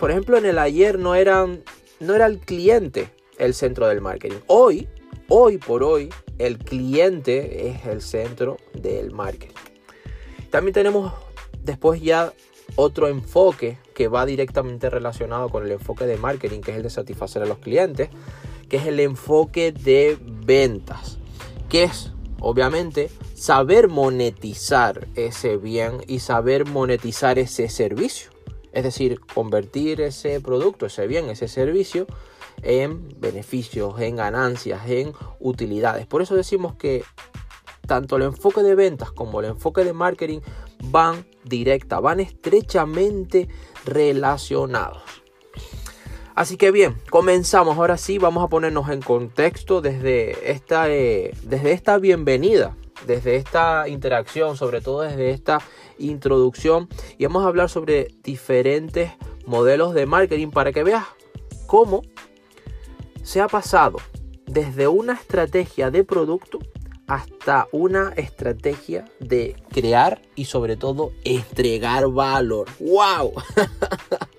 por ejemplo, en el ayer no, eran, no era el cliente el centro del marketing. Hoy, hoy por hoy, el cliente es el centro del marketing. También tenemos después ya otro enfoque que va directamente relacionado con el enfoque de marketing, que es el de satisfacer a los clientes, que es el enfoque de ventas, que es obviamente saber monetizar ese bien y saber monetizar ese servicio. Es decir, convertir ese producto, ese bien, ese servicio en beneficios, en ganancias, en utilidades. Por eso decimos que tanto el enfoque de ventas como el enfoque de marketing van directa, van estrechamente relacionados. Así que bien, comenzamos. Ahora sí, vamos a ponernos en contexto desde esta, eh, desde esta bienvenida, desde esta interacción, sobre todo desde esta introducción. Y vamos a hablar sobre diferentes modelos de marketing para que veas cómo se ha pasado desde una estrategia de producto hasta una estrategia de crear y sobre todo entregar valor. ¡Wow!